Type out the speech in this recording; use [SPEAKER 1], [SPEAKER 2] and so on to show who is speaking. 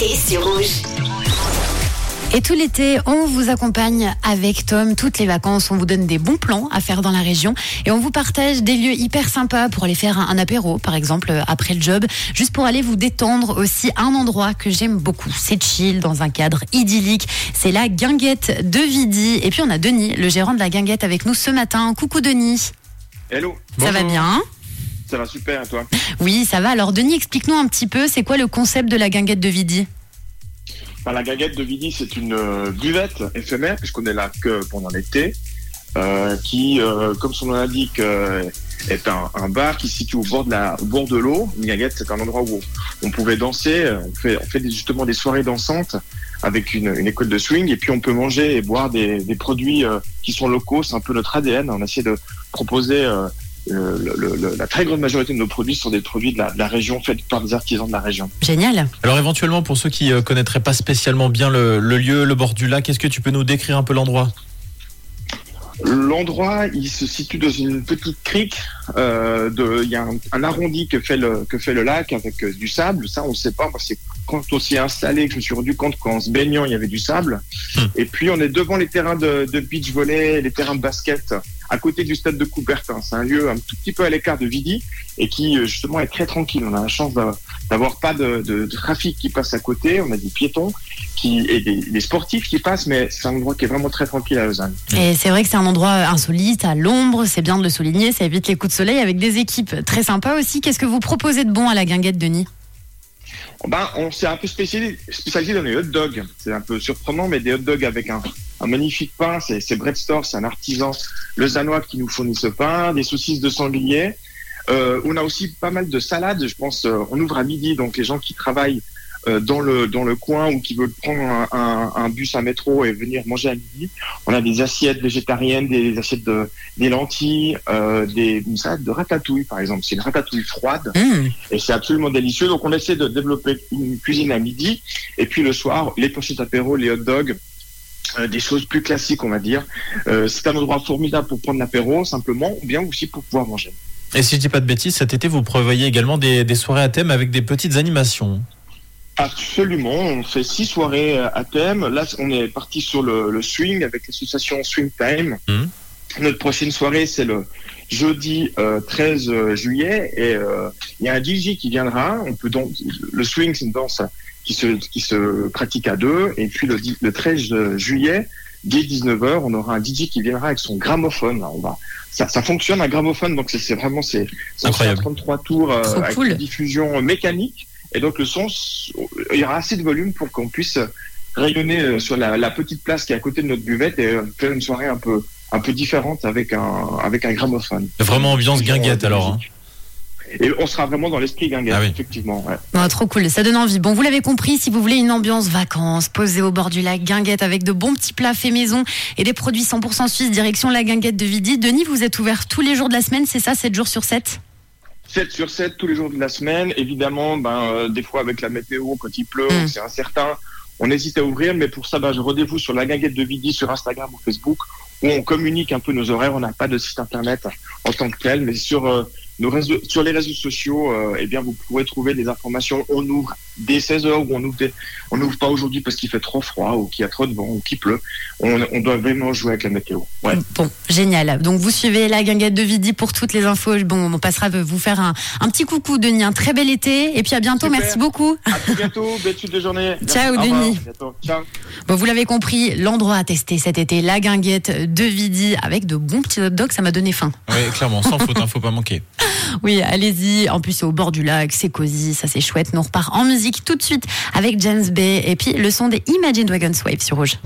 [SPEAKER 1] l'été sur Rouge.
[SPEAKER 2] Et tout l'été, on vous accompagne avec Tom toutes les vacances. On vous donne des bons plans à faire dans la région et on vous partage des lieux hyper sympas pour aller faire un, un apéro, par exemple, euh, après le job, juste pour aller vous détendre aussi. Un endroit que j'aime beaucoup, c'est chill dans un cadre idyllique. C'est la Guinguette de Vidi. Et puis on a Denis, le gérant de la Guinguette, avec nous ce matin. Coucou Denis.
[SPEAKER 3] Hello,
[SPEAKER 2] Ça va bien?
[SPEAKER 3] Ça va super, toi
[SPEAKER 2] Oui, ça va. Alors Denis, explique-nous un petit peu, c'est quoi le concept de la Guinguette de Vidi?
[SPEAKER 3] Enfin, La guinguette de Vidi, c'est une euh, buvette éphémère, puisqu'on est là que pendant l'été, euh, qui, euh, comme son nom l'indique, est un, un bar qui se situe au bord de la, au bord de l'eau. Une guinguette, c'est un endroit où on pouvait danser. On fait, on fait des- justement des soirées dansantes avec une, une école de swing, et puis on peut manger et boire des, des produits euh, qui sont locaux. C'est un peu notre ADN. On essaie de proposer euh, euh, le- le- le- la très grande majorité de nos produits sont des produits de la, de la région, faits par des artisans de la région.
[SPEAKER 2] Génial.
[SPEAKER 4] Alors éventuellement, pour ceux qui euh, connaîtraient pas spécialement bien le, le lieu, le bord du lac, est-ce que tu peux nous décrire un peu l'endroit?
[SPEAKER 3] L'endroit, il se situe dans une petite crique. Euh, de, il y a un, un arrondi que fait le que fait le lac avec euh, du sable. Ça, on ne sait pas. Moi, c'est quand on s'y est installé que je me suis rendu compte qu'en se baignant, il y avait du sable.
[SPEAKER 4] Hmm.
[SPEAKER 3] Et puis, on est devant les terrains de, de beach volley, les terrains de basket, à côté du stade de Coubertin. C'est un lieu un tout petit peu à l'écart de Vidi et qui euh, justement est très tranquille. On a la chance d'a- d'avoir pas de, de, de trafic qui passe à côté. On a des piétons qui et des, des sportifs qui passent, mais c'est un endroit qui est vraiment très tranquille à Lausanne.
[SPEAKER 2] Et c'est vrai que c'est un endroit insolite, à l'ombre, c'est bien de le souligner, ça évite les coups de soleil avec des équipes très sympas aussi. Qu'est-ce que vous proposez de bon à la guinguette, Denis?
[SPEAKER 3] Ben, on s'est un peu spécialisé, spécialisé dans les hot dogs. C'est un peu surprenant, mais des hot dogs avec un, un magnifique pain. C'est, Bread Store, c'est un artisan lausannois qui nous fournit ce pain. Des saucisses de sanglier. Euh, on a aussi pas mal de salades. Je pense, euh, on ouvre à midi, donc les gens qui travaillent euh, dans le dans le coin ou qui veulent prendre un, un, un bus, un métro et venir manger à midi. On a des assiettes végétariennes, des assiettes de des lentilles, des une salade de ratatouille par exemple. C'est une ratatouille froide
[SPEAKER 2] Mmh.
[SPEAKER 3] et c'est absolument délicieux. Donc on essaie de développer une cuisine à midi et puis le soir les pochettes apéro, les hot dogs. Euh, des choses plus classiques, on va dire. Euh, c'est un endroit formidable pour prendre l'apéro, simplement, ou bien aussi pour pouvoir manger.
[SPEAKER 4] Et si je dis pas de bêtises, cet été, vous prévoyez également des, des soirées à thème avec des petites animations.
[SPEAKER 3] Absolument, on fait six soirées euh, à thème. Là, on est parti sur le, le swing avec l'association Swing Time.
[SPEAKER 4] Mhm.
[SPEAKER 3] Notre prochaine soirée, c'est le jeudi euh, 13 juillet et euh, il y a un DJ qui viendra. On peut donc le swing, c'est une danse qui se qui se pratique à deux. Et puis le, di- le 13 juillet, dès 19h, on aura un DJ qui viendra avec son gramophone. On va ça, ça fonctionne un gramophone, donc c'est vraiment c'est c'est
[SPEAKER 4] Incroyable.
[SPEAKER 3] 33 tours euh, avec
[SPEAKER 2] cool.
[SPEAKER 3] une diffusion mécanique. Et donc le son, il y aura assez de volume pour qu'on puisse rayonner euh, sur la, la petite place qui est à côté de notre buvette et euh, faire une soirée un peu un peu différente avec un avec un gramophone.
[SPEAKER 4] Vraiment ambiance guinguette alors. hein.
[SPEAKER 3] Et on sera vraiment dans l'esprit guinguette,
[SPEAKER 4] Ah oui.
[SPEAKER 3] effectivement. ouais.
[SPEAKER 2] Trop cool, ça donne envie. Bon, vous l'avez compris, si vous voulez une ambiance vacances, posée au bord du lac, guinguette avec de bons petits plats faits maison et des produits 100% suisses, direction la guinguette de Vidi. Denis, vous êtes ouvert tous les jours de la semaine, c'est ça, 7 jours sur 7
[SPEAKER 3] 7 sur 7 tous les jours de la semaine. Évidemment, ben, euh, des fois avec la météo, quand il pleut,
[SPEAKER 2] Mm.
[SPEAKER 3] c'est incertain. On hésite à ouvrir, mais pour ça, ben, je rendez-vous sur la guinguette de Vidi sur Instagram ou Facebook, où on communique un peu nos horaires. On n'a pas de site internet en tant que tel, mais sur euh, nos réseaux, sur les réseaux sociaux, euh, eh bien, vous pourrez trouver des informations. On ouvre dès 16 heures ou on ouvre, des- on n'ouvre pas aujourd'hui parce qu'il fait trop froid ou qu'il y a trop de vent ou qu'il pleut. On, on doit vraiment jouer avec la météo. Ouais.
[SPEAKER 2] Bon, génial. Donc vous suivez la guinguette de Vidi pour toutes les infos. Bon, on passera vous faire un, un petit coucou, Denis. Un très bel été. Et puis à bientôt.
[SPEAKER 3] Super.
[SPEAKER 2] Merci beaucoup.
[SPEAKER 3] À très bientôt. Belle suite de journée.
[SPEAKER 2] Ciao,
[SPEAKER 3] Au revoir.
[SPEAKER 2] Denis.
[SPEAKER 3] Ciao.
[SPEAKER 2] Bon, vous l'avez compris, l'endroit à tester cet été, la guinguette de Vidi avec de bons petits hot dogs. Ça m'a donné faim.
[SPEAKER 4] Oui, clairement, sans faute, hein, faut pas manquer.
[SPEAKER 2] Oui, allez-y. En plus, c'est au bord du lac, c'est cosy, ça c'est chouette. Nous on repart en musique tout de suite avec James Bay et puis le son des Imagine Dragons Wave sur Rouge.